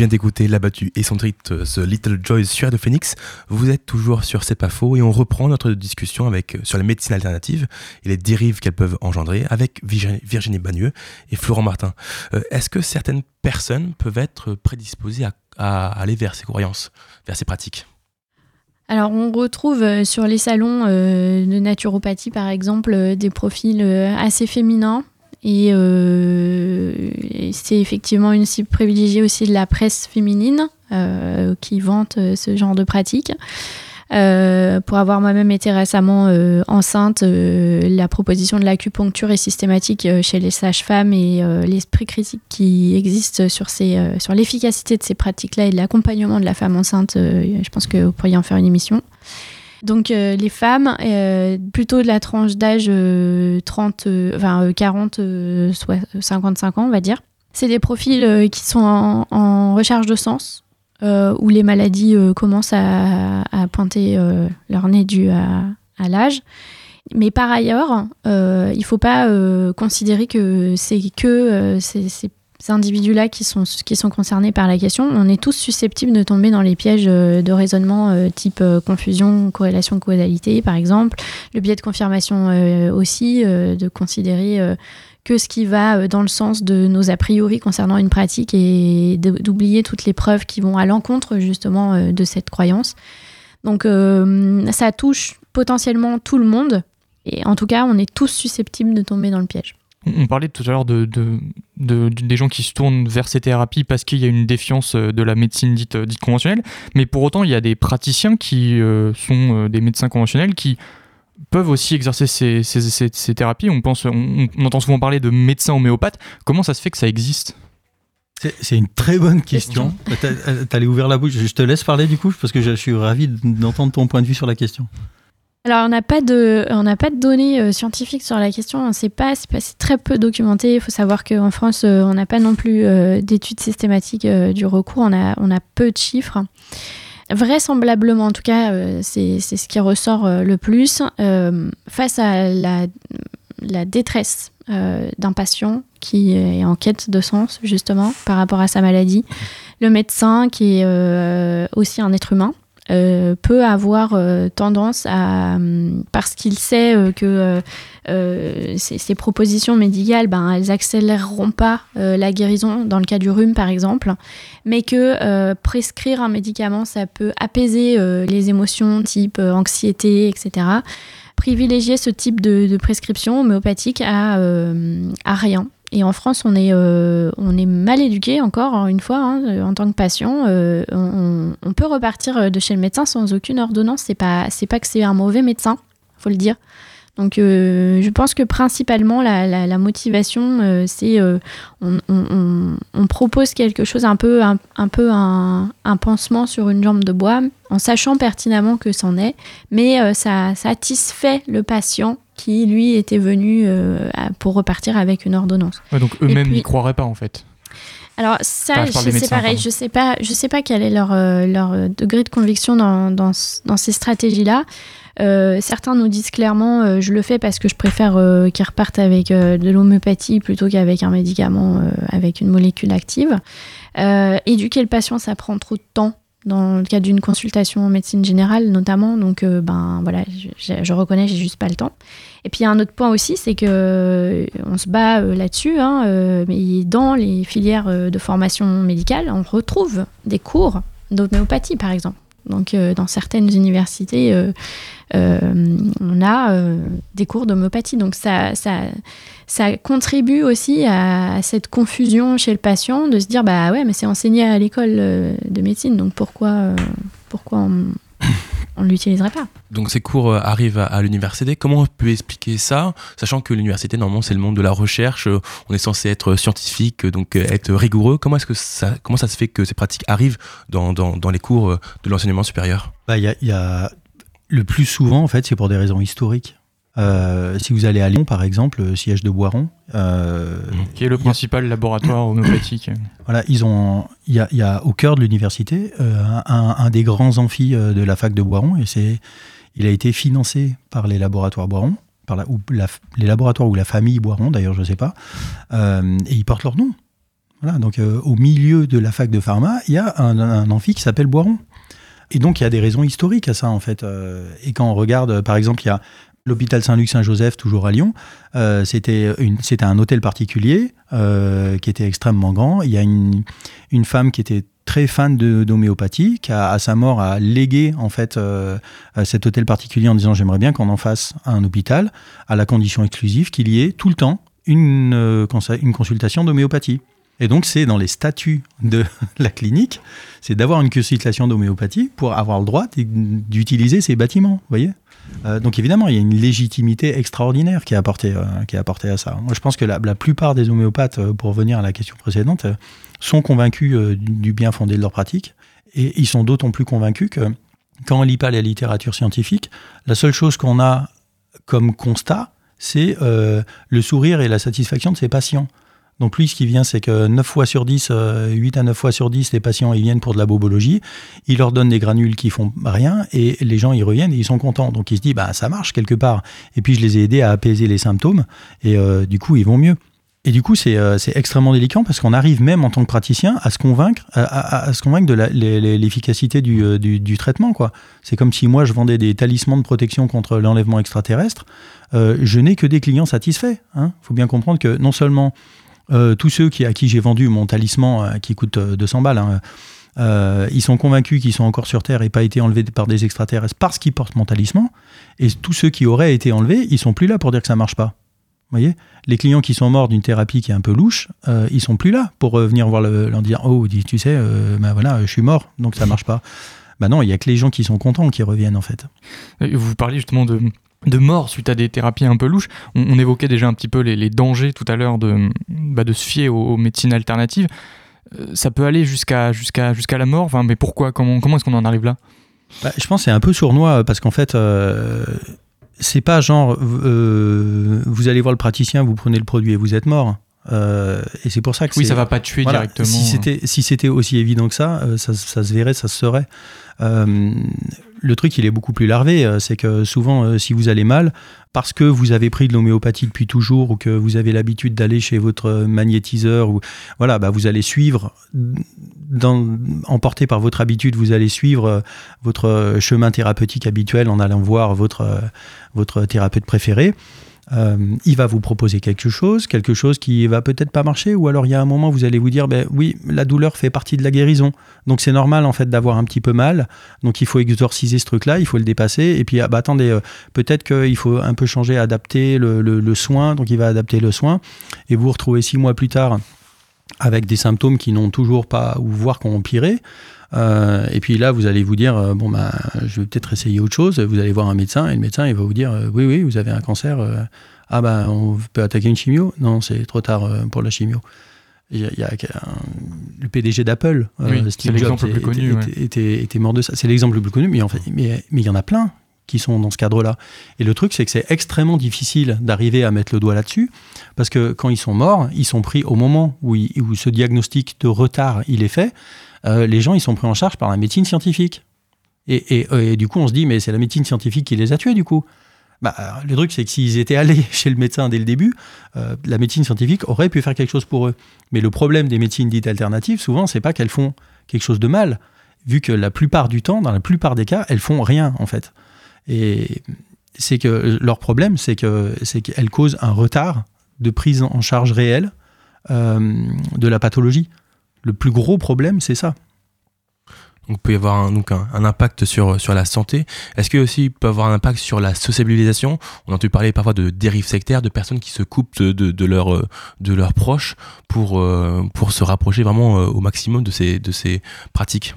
Speaker 3: Vient d'écouter L'abattu et son titre The Little Joys sur de Phoenix. Vous êtes toujours sur C'est pas faux et on reprend notre discussion avec, sur les médecines alternatives et les dérives qu'elles peuvent engendrer avec Virginie Bagneux et Florent Martin. Est-ce que certaines personnes peuvent être prédisposées à aller vers ces croyances, vers ces pratiques?
Speaker 4: Alors, on retrouve euh, sur les salons euh, de naturopathie, par exemple, euh, des profils assez féminins. Et, c'est effectivement une cible privilégiée aussi de la presse féminine qui vante ce genre de pratique. Euh, pour avoir moi-même été récemment euh, enceinte, euh, la proposition de l'acupuncture est systématique chez les sages-femmes et l'esprit critique qui existe sur, ces, sur l'efficacité de ces pratiques-là et de l'accompagnement de la femme enceinte, je pense que vous pourriez en faire une émission. Donc les femmes, plutôt de la tranche d'âge 30, enfin 40, soit 55 ans, on va dire. C'est des profils qui sont en, recherche de sens, euh, où les maladies euh, commencent à, pointer euh, leur nez dû à, l'âge. Mais par ailleurs, il ne faut pas considérer que c'est que ces, individus-là qui sont, qui sont concernés par la question. On est tous susceptibles de tomber dans les pièges de raisonnement type confusion, corrélation, causalité, par exemple. Le biais de confirmation aussi, de considérer que ce qui va euh, dans le sens de nos a priori concernant une pratique et d'oublier toutes les preuves qui vont à l'encontre justement euh, de cette croyance. Donc euh, ça touche potentiellement tout le monde et en tout cas on est tous susceptibles de tomber dans le piège.
Speaker 2: On parlait tout à l'heure de, des gens qui se tournent vers ces thérapies parce qu'il y a une défiance de la médecine dite, dite conventionnelle, mais pour autant il y a des praticiens qui sont des médecins conventionnels qui peuvent aussi exercer ces, ces, thérapies. On, pense, on, entend souvent parler de médecins homéopathes. Comment ça se fait que ça existe?
Speaker 5: C'est une très bonne question. T'allais ouvrir la bouche. Je te laisse parler du coup, parce que je suis ravi d'entendre ton point de vue sur la question.
Speaker 4: Alors, on n'a pas, de, pas de données euh, scientifiques sur la question. C'est pas, pas très peu documenté. Il faut savoir qu'en France, euh, on n'a pas non plus euh, d'études systématiques du recours. On a, on a peu de chiffres. Vraisemblablement, en tout cas, euh, c'est ce qui ressort euh, le plus, euh, face à la, détresse d'un patient qui est en quête de sens, justement, par rapport à sa maladie. Le médecin, qui est aussi un être humain, euh, peut avoir euh, tendance à, hum, parce qu'il sait euh, que ces, propositions médicales, ben, elles accéléreront pas la guérison dans le cas du rhume par exemple, mais que prescrire un médicament, ça peut apaiser les émotions type anxiété, etc. Privilégier ce type de, prescription homéopathique à, à rien. Et en France, on est, euh, mal éduqué encore, hein, une fois, hein, euh, en tant que patient. Euh, on, peut repartir de chez le médecin sans aucune ordonnance. C'est pas, pas que c'est un mauvais médecin, faut le dire. Donc, je pense que principalement, la, motivation, c'est on, propose quelque chose, un peu, un, pansement sur une jambe de bois, en sachant pertinemment que c'en est, mais ça satisfait le patient qui, lui, était venu euh, pour repartir avec une ordonnance.
Speaker 2: donc eux-mêmes n'y croiraient pas, en fait.
Speaker 4: Alors ça, c'est pareil, je sais pas, je sais pas quel est leur, euh, leur euh, degré de conviction dans, dans, dans ces stratégies-là. certains nous disent clairement, je le fais parce que je préfère qu'ils repartent avec de l'homéopathie plutôt qu'avec un médicament avec une molécule active. éduquer le patient, ça prend trop de temps dans le cadre d'une consultation en médecine générale notamment. Donc, euh, ben voilà, je, je reconnais, j'ai juste pas le temps. Et puis, il y a un autre point aussi, c'est que euh, on se bat euh, là-dessus, hein, mais dans les filières de formation médicale, on retrouve des cours d'homéopathie, par exemple. Donc, dans certaines universités, on a des cours d'homéopathie. Donc, ça, ça, ça contribue aussi à, cette confusion chez le patient de se dire bah ouais mais c'est enseigné à l'école euh, de médecine donc pourquoi euh, pourquoi on, ne l'utiliserait pas.
Speaker 3: Donc ces cours euh, arrivent à, l'université. Comment on peut expliquer ça, sachant que l'université normalement c'est le monde de la recherche, on est censé être scientifique, donc être rigoureux. Comment est-ce que ça, comment ça se fait que ces pratiques arrivent dans, dans, dans les cours de l'enseignement supérieur?
Speaker 5: Bah, Il y, a, le plus souvent en fait c'est pour des raisons historiques. Euh, si vous allez à Lyon, par exemple, siège de Boiron,
Speaker 2: euh, qui est le principal laboratoire homéopathique. (coughs)
Speaker 5: Voilà, ils ont, il y a, au cœur de l'université euh, un, des grands amphis de la fac de Boiron, et c'est, il a été financé par les laboratoires Boiron, par la, ou les laboratoires ou la famille Boiron, d'ailleurs, je ne sais pas, et ils portent leur nom. Voilà, donc au milieu de la fac de pharma, il y a un, un amphi qui s'appelle Boiron. Et donc il y a des raisons historiques à ça en fait. et quand on regarde, par exemple, il y a L'hôpital Saint-Luc-Saint-Joseph, toujours à Lyon, euh, c'était un hôtel particulier euh, qui était extrêmement grand. Il y a une, femme qui était très fan d'homéopathie, qui à sa mort a légué en fait euh, cet hôtel particulier en disant j'aimerais bien qu'on en fasse un hôpital, à la condition exclusive qu'il y ait tout le temps une, consultation d'homéopathie. Et donc, c'est dans les statuts de (laughs) la clinique, c'est d'avoir une consultation d'homéopathie pour avoir le droit d'utiliser ces bâtiments. Voyez? Euh, donc évidemment, il y a une légitimité extraordinaire qui est apportée, euh, qui est apportée à ça. Moi, je pense que la, plupart des homéopathes, euh, pour revenir à la question précédente, sont convaincus du bien fondé de leur pratique. Et ils sont d'autant plus convaincus que quand on lit pas la littérature scientifique, la seule chose qu'on a comme constat, c'est le sourire et la satisfaction de ses patients. Donc lui, ce qui vient, c'est que 9 fois sur 10, 8 euh, à 9 fois sur 10, les patients, ils viennent pour de la bobologie. Il leur donne des granules qui font rien et les gens, ils reviennent et ils sont contents. Donc ils se disent, bah, ça marche quelque part. Et puis je les ai aidés à apaiser les symptômes et euh, du coup, ils vont mieux. Et du coup, euh, c'est extrêmement délicat parce qu'on arrive même en tant que praticien à se convaincre, à, se convaincre de l'efficacité du, du, traitement. C'est comme si moi, je vendais des talismans de protection contre l'enlèvement extraterrestre. je n'ai que des clients satisfaits. Il hein. faut bien comprendre que non seulement euh, tous ceux qui, à qui j'ai vendu mon talisman euh, qui coûte 200 euh, balles, hein, ils sont convaincus qu'ils sont encore sur Terre et pas été enlevés par des extraterrestres parce qu'ils portent mon talisman. Et tous ceux qui auraient été enlevés, ils sont plus là pour dire que ça marche pas. Vous voyez? Les clients qui sont morts d'une thérapie qui est un peu louche, ils sont plus là pour venir voir le, leur dire Oh, tu sais, ben voilà, je suis mort, donc ça marche pas. Ben non, il y a que les gens qui sont contents qui reviennent en fait.
Speaker 2: Vous parliez justement de, de mort suite à des thérapies un peu louches. On, évoquait déjà un petit peu les, dangers tout à l'heure de, bah, se fier aux, médecines alternatives. Euh, ça peut aller jusqu'à la mort. Enfin, mais pourquoi Comment, comment est-ce qu'on en arrive là?
Speaker 5: Bah, Je pense que c'est un peu sournois euh, parce qu'en fait, euh, c'est pas genre vous allez voir le praticien, vous prenez le produit et vous êtes mort. Et c'est pour ça que
Speaker 2: oui, ça va pas tuer directement. Si
Speaker 5: c'était si c'était aussi évident que ça, ça, ça, se verrait, ça se serait le truc, il est beaucoup plus larvé. Euh, c'est que souvent, euh, si vous allez mal, parce que vous avez pris de l'homéopathie depuis toujours ou que vous avez l'habitude d'aller chez votre magnétiseur, ou voilà, bah vous allez suivre, dans, emporté par votre habitude, vous allez suivre euh, votre chemin thérapeutique habituel en allant voir votre, votre thérapeute préféré. Euh, il va vous proposer quelque chose, quelque chose qui va peut-être pas marcher, ou alors il y a un moment vous allez vous dire, ben oui, la douleur fait partie de la guérison, donc c'est normal en fait d'avoir un petit peu mal, donc il faut exorciser ce truc-là, il faut le dépasser, et puis ah, bah, attendez, euh, peut-être qu'il faut un peu changer, adapter le, le, soin, donc il va adapter le soin, et vous vous retrouvez six mois plus tard avec des symptômes qui n'ont toujours pas, ou voire qui ont empiré. Euh, et puis là, vous allez vous dire, euh, bon, ben, je vais peut-être essayer autre chose. Vous allez voir un médecin et le médecin, il va vous dire, euh, oui, oui, vous avez un cancer. ah ben, on peut attaquer une chimio? Non, c'est trop tard pour la chimio. Il y a, le PDG d'Apple,
Speaker 2: Steve Jobs, plus connu,
Speaker 5: était, était, mort de ça. C'est l'exemple le plus connu, mais en fait, mais, mais il y en a plein qui sont dans ce cadre-là. Et le truc, c'est que c'est extrêmement difficile d'arriver à mettre le doigt là-dessus, parce que quand ils sont morts, ils sont pris au moment où, où ce diagnostic de retard il est fait, euh, les gens ils sont pris en charge par la médecine scientifique. Et, du coup, on se dit, mais c'est la médecine scientifique qui les a tués, du coup. Bah, le truc, c'est que s'ils étaient allés (laughs) chez le médecin dès le début, euh, la médecine scientifique aurait pu faire quelque chose pour eux. Mais le problème des médecines dites alternatives, souvent, c'est pas qu'elles font quelque chose de mal, vu que la plupart du temps, dans la plupart des cas, elles font rien, en fait. Et c'est que leur problème, c'est que c'est qu'elles causent un retard de prise en charge réelle euh, de la pathologie. Le plus gros problème, c'est ça.
Speaker 3: Donc, il peut y avoir un, donc un, impact sur, sur la santé. Est-ce qu'il aussi peut avoir un impact sur la sociabilisation? On a entendu parler parfois de dérives sectaires, de personnes qui se coupent de, de, de leurs proches pour, euh, pour se rapprocher vraiment euh, au maximum de ces, de ces pratiques.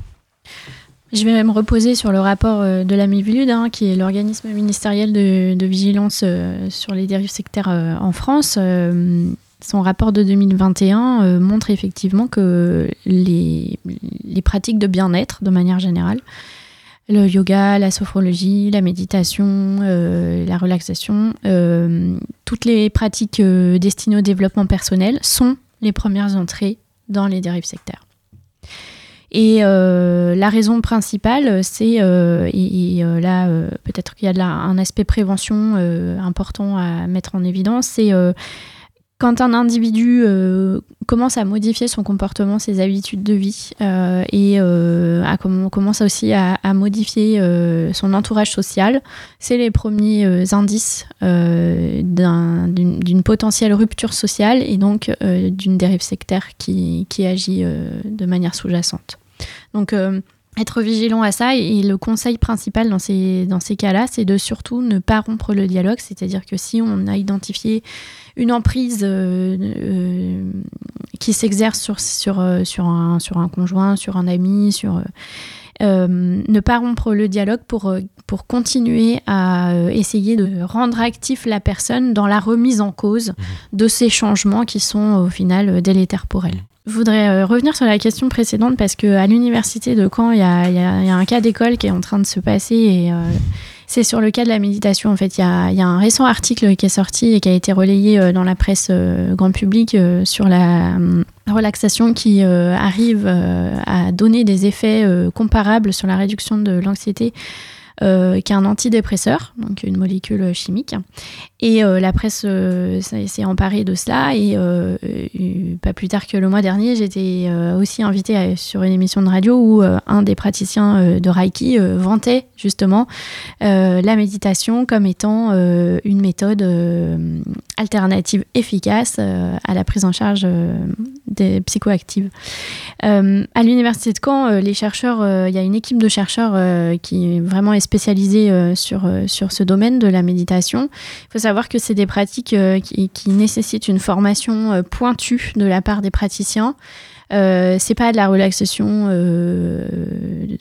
Speaker 4: Je vais me reposer sur le rapport euh, de la hein, qui est l'organisme ministériel de, vigilance sur les dérives sectaires en France. Son rapport de 2021 euh, montre effectivement que les, pratiques de bien-être, de manière générale, le yoga, la sophrologie, la méditation, euh, la relaxation, euh, toutes les pratiques destinées au développement personnel sont les premières entrées dans les dérives sectaires. Et la raison principale, c'est, et, là peut-être qu'il y a là un aspect prévention important à mettre en évidence, c'est quand un individu euh, commence à modifier son comportement, ses habitudes de vie, euh, et euh, commence aussi à, modifier son entourage social, c'est les premiers indices d'une potentielle rupture sociale et donc d'une dérive sectaire qui, qui agit de manière sous-jacente. Donc, être vigilant à ça. Et le conseil principal dans ces, dans ces cas-là, c'est de surtout ne pas rompre le dialogue, c'est-à-dire que si on a identifié une emprise euh, euh, qui s'exerce sur, sur, euh, sur, un, sur un conjoint, sur un ami, sur... ne pas rompre le dialogue pour, pour continuer à essayer de rendre actif la personne dans la remise en cause mmh. de ces changements qui sont au final délétères pour elle. Je voudrais revenir sur la question précédente parce qu'à l'université de Caen, il y a, y a, un cas d'école qui est en train de se passer et c'est sur le cas de la méditation. En fait, il y a, un récent article qui est sorti et qui a été relayé euh, dans la presse euh, grand public euh, sur la relaxation qui arrive à donner des effets comparables sur la réduction de l'anxiété euh, qui est un antidépresseur, donc une molécule chimique. Et euh, la presse euh, s'est emparée de cela. Et pas plus tard que le mois dernier, j'étais aussi invitée sur une émission de radio où un des praticiens de Reiki vantait justement la méditation comme étant une méthode alternative efficace à la prise en charge des psychoactives. à l'université de Caen, les chercheurs, il y a une équipe de chercheurs qui vraiment est spécialisé euh, sur, euh, sur ce domaine de la méditation. Il faut savoir que c'est des pratiques euh, qui, qui, nécessitent une formation pointue de la part des praticiens. Euh, c'est pas de la relaxation, euh,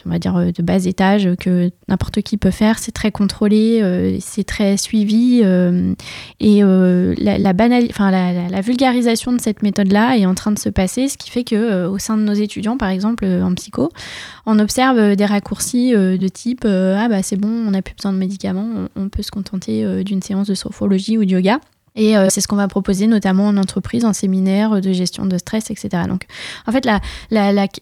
Speaker 4: on va dire, de bas étage que n'importe qui peut faire. C'est très contrôlé, euh, c'est très suivi. et la, la, enfin, la, la, vulgarisation de cette méthode-là est en train de se passer, ce qui fait que au sein de nos étudiants, par exemple, en psycho, on observe des raccourcis de type Ah, bah c'est bon, on n'a plus besoin de médicaments, on, on peut se contenter d'une séance de sophrologie ou de yoga. Et euh, c'est ce qu'on va proposer notamment en entreprise, en séminaire de gestion de stress, etc. Donc, en fait,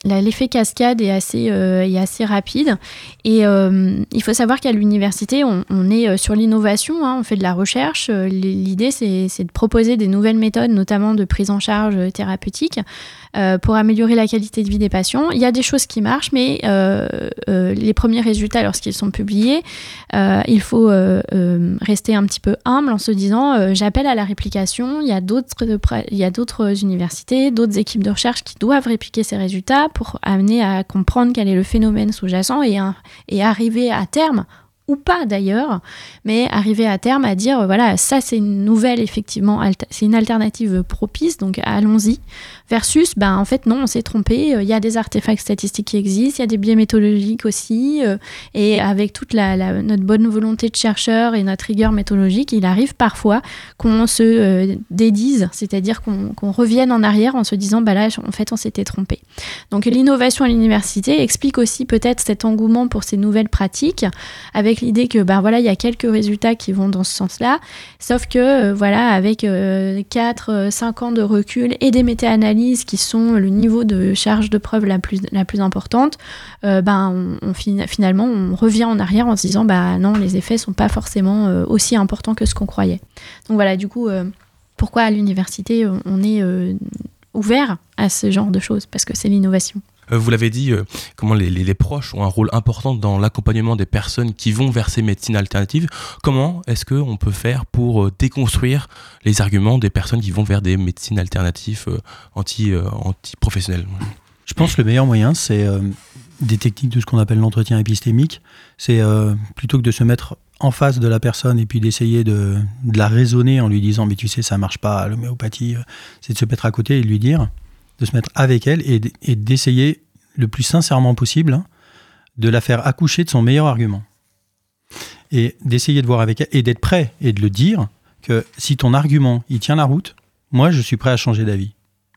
Speaker 4: l'effet cascade est assez, euh, est assez rapide. Et euh, il faut savoir qu'à l'université, on, on, est sur l'innovation, hein, on fait de la recherche. L'idée, c'est de proposer des nouvelles méthodes, notamment de prise en charge thérapeutique, euh, pour améliorer la qualité de vie des patients. Il y a des choses qui marchent, mais euh, euh, les premiers résultats, lorsqu'ils sont publiés, il faut rester un petit peu humble en se disant j'appelle à la réplication. Il y a d'autres universités, d'autres équipes de recherche qui doivent répliquer ces résultats pour amener à comprendre quel est le phénomène sous-jacent et, et arriver à terme ou pas d'ailleurs, mais arriver à terme à dire voilà, ça c'est une nouvelle, effectivement, c'est une alternative propice, donc allons-y. Versus, ben en fait, non, on s'est trompé, euh, il y a des artefacts statistiques qui existent, il y a des biais méthodologiques aussi, euh, et avec toute la, notre bonne volonté de chercheur et notre rigueur méthodologique, il arrive parfois qu'on se euh, dédise, c'est-à-dire qu'on revienne en arrière en se disant bah là, en fait, on s'était trompé. Donc l'innovation à l'université explique aussi peut-être cet engouement pour ces nouvelles pratiques, avec l'idée que ben voilà, il y a quelques résultats qui vont dans ce sens-là, sauf que voilà, avec 4-5 ans de recul et des méta-analyses qui sont le niveau de charge de preuve la plus, la plus importante, euh, ben on, finalement on revient en arrière en se disant bah non les effets sont pas forcément euh, aussi importants que ce qu'on croyait. Donc voilà du coup euh, pourquoi à l'université on est ouvert à ce genre de choses? Parce que c'est l'innovation.
Speaker 3: Euh, vous l'avez dit, euh, comment les, proches ont un rôle important dans l'accompagnement des personnes qui vont vers ces médecines alternatives. Comment est-ce qu'on peut faire pour euh, déconstruire les arguments des personnes qui vont vers des médecines alternatives anti, anti-professionnelles?
Speaker 5: Je pense que le meilleur moyen, c'est des techniques de ce qu'on appelle l'entretien épistémique. C'est plutôt que de se mettre en face de la personne et puis d'essayer de, la raisonner en lui disant mais tu sais ça marche pas l'homéopathie c'est de se mettre à côté et de lui dire de se mettre avec elle et, d'essayer le plus sincèrement possible hein, de la faire accoucher de son meilleur argument. Et d'essayer de voir avec elle et d'être prêt et de le dire que si ton argument il tient la route, moi je suis prêt à changer d'avis.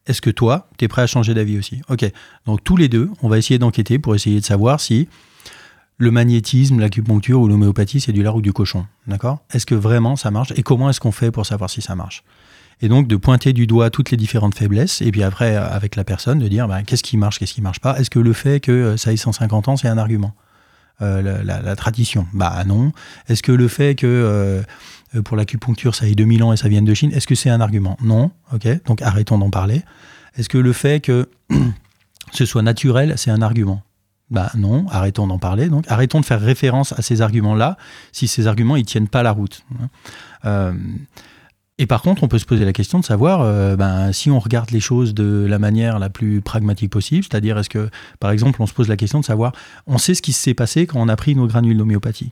Speaker 5: Est-ce que toi, tu es prêt à changer d'avis aussi? Ok. Donc tous les deux, on va essayer d'enquêter pour essayer de savoir si le magnétisme, l'acupuncture ou l'homéopathie, c'est du lard ou du cochon. D'accord? Est-ce que vraiment ça marche? Et comment est-ce qu'on fait pour savoir si ça marche? Et donc de pointer du doigt toutes les différentes faiblesses, et puis après, avec la personne, de dire bah, qu'est-ce qui marche, qu'est-ce qui marche pas? Est-ce que le fait que ça ait 150 ans, c'est un argument? La, la, tradition Bah non. Est-ce que le fait que pour l'acupuncture ça ait 2000 ans et ça vienne de Chine, est-ce que c'est un argument? Non. Ok. Donc arrêtons d'en parler. Est-ce que le fait que (clears throat) ce soit naturel, c'est un argument? Bah non, arrêtons d'en parler. Donc arrêtons de faire référence à ces arguments-là si ces arguments ils tiennent pas la route. Euh, et par contre, on peut se poser la question de savoir euh, ben, si on regarde les choses de la manière la plus pragmatique possible, c'est-à-dire est-ce que, par exemple, on se pose la question de savoir, on sait ce qui s'est passé quand on a pris nos granules d'homéopathie.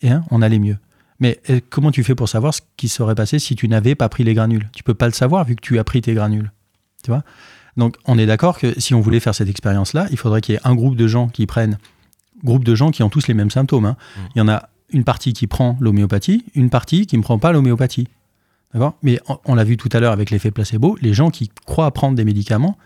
Speaker 5: Et hein, on allait mieux. Mais euh, comment tu fais pour savoir ce qui serait passé si tu n'avais pas pris les granules? Tu peux pas le savoir vu que tu as pris tes granules. Tu vois? Donc on est d'accord que si on voulait faire cette expérience-là, il faudrait qu'il y ait un groupe de gens qui prennent, groupe de gens qui ont tous les mêmes symptômes. Hein. Mmh. Il y en a une partie qui prend l'homéopathie, une partie qui ne prend pas l'homéopathie. Mais on, l'a vu tout à l'heure avec l'effet placebo, les gens qui croient prendre des médicaments,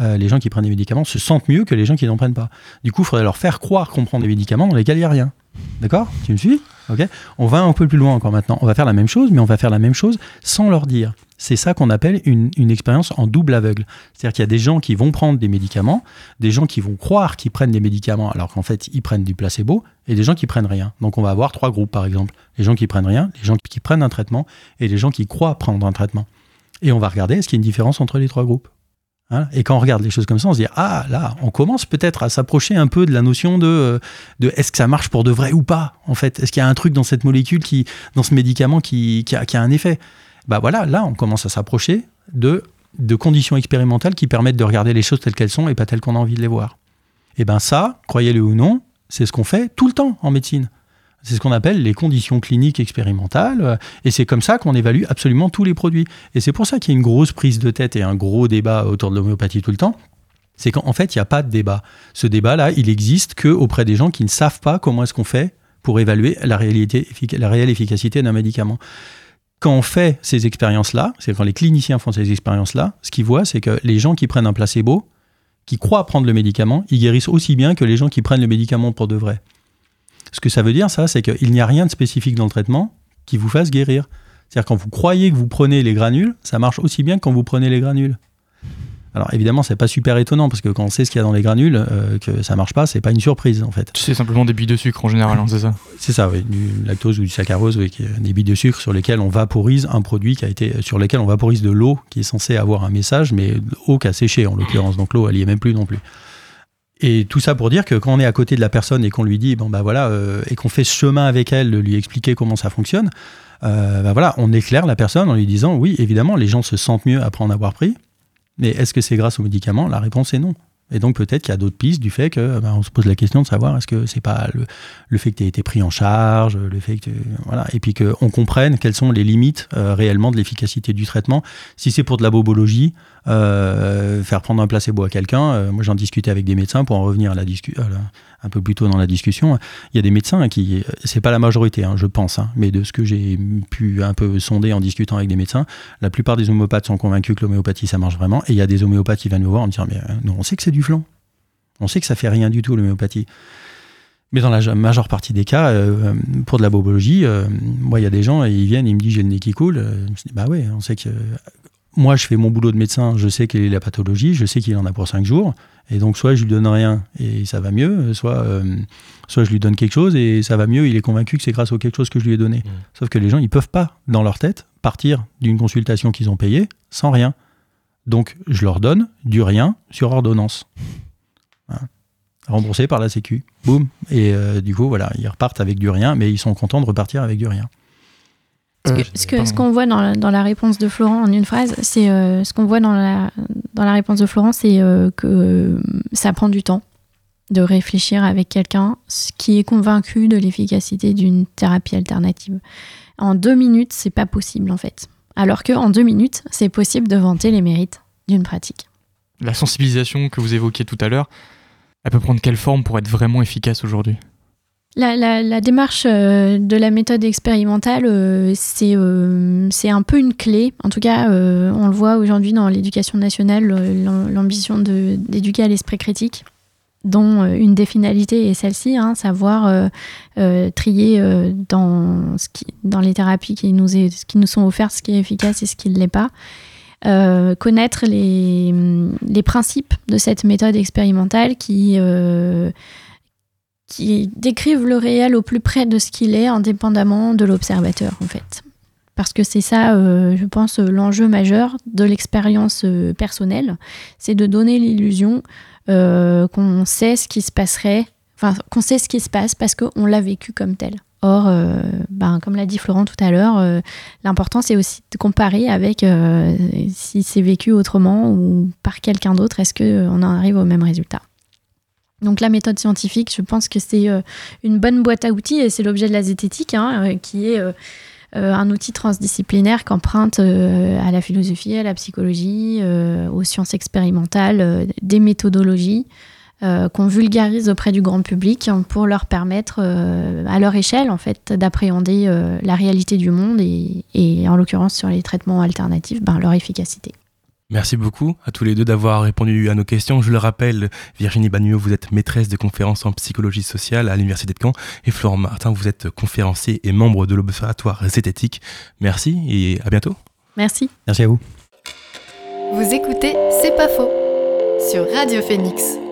Speaker 5: euh, les gens qui prennent des médicaments se sentent mieux que les gens qui n'en prennent pas. Du coup, il faudrait leur faire croire qu'on prend des médicaments dans lesquels il n'y a rien. D'accord? Tu me suis? Ok? On va un peu plus loin encore maintenant. On va faire la même chose, mais on va faire la même chose sans leur dire. C'est ça qu'on appelle une, expérience en double aveugle. C'est-à-dire qu'il y a des gens qui vont prendre des médicaments, des gens qui vont croire qu'ils prennent des médicaments alors qu'en fait ils prennent du placebo, et des gens qui prennent rien. Donc on va avoir trois groupes par exemple. Les gens qui prennent rien, les gens qui prennent un traitement, et les gens qui croient prendre un traitement. Et on va regarder est-ce qu'il y a une différence entre les trois groupes. Et quand on regarde les choses comme ça, on se dit ah là, on commence peut-être à s'approcher un peu de la notion de, de est-ce que ça marche pour de vrai ou pas en fait? Est-ce qu'il y a un truc dans cette molécule qui, dans ce médicament qui, qui a un effet? Bah voilà, là, on commence à s'approcher de, de conditions expérimentales qui permettent de regarder les choses telles qu'elles sont et pas telles qu'on a envie de les voir. Et bien ça, croyez-le ou non, c'est ce qu'on fait tout le temps en médecine. C'est ce qu'on appelle les conditions cliniques expérimentales, et c'est comme ça qu'on évalue absolument tous les produits. Et c'est pour ça qu'il y a une grosse prise de tête et un gros débat autour de l'homéopathie tout le temps. C'est qu'en fait, il n'y a pas de débat. Ce débat-là, il existe que auprès des gens qui ne savent pas comment est-ce qu'on fait pour évaluer la, réalité, la réelle efficacité d'un médicament quand on fait ces expériences-là, c'est quand les cliniciens font ces expériences-là, ce qu'ils voient, c'est que les gens qui prennent un placebo, qui croient prendre le médicament, ils guérissent aussi bien que les gens qui prennent le médicament pour de vrai. Ce que ça veut dire, ça, c'est qu'il n'y a rien de spécifique dans le traitement qui vous fasse guérir. C'est-à-dire quand vous croyez que vous prenez les granules, ça marche aussi bien que quand vous prenez les granules. Alors évidemment, c'est pas super étonnant parce que quand on sait ce qu'il y a dans les granules, euh, que ça marche pas, c'est pas une surprise en fait.
Speaker 2: C'est simplement des billes de sucre en général, hein, c'est ça?
Speaker 5: C'est ça, oui, du lactose ou du saccharose, oui, des billes de sucre sur lesquelles on vaporise un produit qui a été, sur lesquels on vaporise de l'eau qui est censé avoir un message, mais eau qui a séché en l'occurrence, donc l'eau elle y est même plus non plus. Et tout ça pour dire que quand on est à côté de la personne et qu'on lui dit bon bah voilà euh, et qu'on fait ce chemin avec elle, de lui expliquer comment ça fonctionne, euh, bah voilà, on éclaire la personne en lui disant oui évidemment les gens se sentent mieux après en avoir pris, mais est-ce que c'est grâce aux médicaments? La réponse est non. Et donc peut-être qu'il y a d'autres pistes du fait que ben, on se pose la question de savoir est-ce que c'est pas le, fait que tu aies été pris en charge, le fait que voilà, et puis qu'on comprenne quelles sont les limites euh, réellement de l'efficacité du traitement. Si c'est pour de la bobologie, euh, faire prendre un placebo à quelqu'un. Euh, moi, j'en discutais avec des médecins pour en revenir à la discussion un peu plus tôt dans la discussion. Il y a des médecins qui, c'est pas la majorité, hein, je pense, hein, mais de ce que j'ai pu un peu sonder en discutant avec des médecins, la plupart des homéopathes sont convaincus que l'homéopathie ça marche vraiment. Et il y a des homéopathes qui viennent nous voir en disant mais on sait que c'est du flanc, on sait que ça fait rien du tout l'homéopathie. Mais dans la majeure partie des cas, pour de la bobologie, moi, il y a des gens, ils viennent, ils me disent j'ai le nez qui coule. je me dis, bah ouais, on sait que moi, je fais mon boulot de médecin, je sais quelle est la pathologie, je sais qu'il en a pour 5 jours. Et donc, soit je lui donne rien et ça va mieux, soit, euh, soit je lui donne quelque chose et ça va mieux. Il est convaincu que c'est grâce à quelque chose que je lui ai donné. Mmh. Sauf que les gens, ils peuvent pas, dans leur tête, partir d'une consultation qu'ils ont payée sans rien. Donc, je leur donne du rien sur ordonnance. Hein. Remboursé par la Sécu. Boum. Et euh, du coup, voilà, ils repartent avec du rien, mais ils sont contents de repartir avec du rien.
Speaker 4: Ce qu'on ce qu'on voit dans la, dans la, réponse de Florent en une phrase, c'est euh, ce qu'on voit dans la, dans la réponse de Florent, c'est euh, que euh, ça prend du temps de réfléchir avec quelqu'un qui est convaincu de l'efficacité d'une thérapie alternative. En deux minutes, c'est pas possible en fait. Alors qu'en deux minutes, c'est possible de vanter les mérites d'une pratique.
Speaker 2: La sensibilisation que vous évoquiez tout à l'heure, elle peut prendre quelle forme pour être vraiment efficace aujourd'hui?
Speaker 4: La, démarche euh, de la méthode expérimentale, euh, euh, c'est un peu une clé. En tout cas, on le voit aujourd'hui dans l'éducation nationale, l'ambition d'éduquer à l'esprit critique, dont une des finalités est celle-ci, hein, savoir trier dans, ce dans les thérapies qui nous, qui sont offertes ce qui est efficace et ce qui ne l'est pas. connaître les, principes de cette méthode expérimentale qui qui décrivent le réel au plus près de ce qu'il est, indépendamment de l'observateur, en fait. Parce que c'est ça, euh, je pense, l'enjeu majeur de l'expérience euh, personnelle, c'est de donner l'illusion euh, qu'on sait ce qui se passerait, enfin qu'on sait ce qui se passe parce qu'on l'a vécu comme tel. Or, ben, comme l'a dit Florent tout à l'heure, l'important c'est aussi de comparer avec si c'est vécu autrement ou par quelqu'un d'autre, est-ce qu'on en arrive au même résultat? Donc la méthode scientifique, je pense que c'est une bonne boîte à outils et c'est l'objet de la zététique, hein, qui est euh, un outil transdisciplinaire qu'emprunte euh, à la philosophie, à la psychologie, euh, aux sciences expérimentales, des méthodologies qu'on vulgarise auprès du grand public pour leur permettre, à leur échelle, en fait, d'appréhender la réalité du monde et, et en l'occurrence sur les traitements alternatifs, ben, leur efficacité.
Speaker 3: Merci beaucoup à tous les deux d'avoir répondu à nos questions. Je le rappelle, Virginie Bagneux, vous êtes maîtresse de conférences en psychologie sociale à l'Université de Caen et Florent Martin, vous êtes conférencier et membre de l'Observatoire zététique. Merci et à bientôt.
Speaker 4: Merci.
Speaker 5: Merci à vous.
Speaker 1: Vous écoutez C'est pas faux sur Radio Phoenix.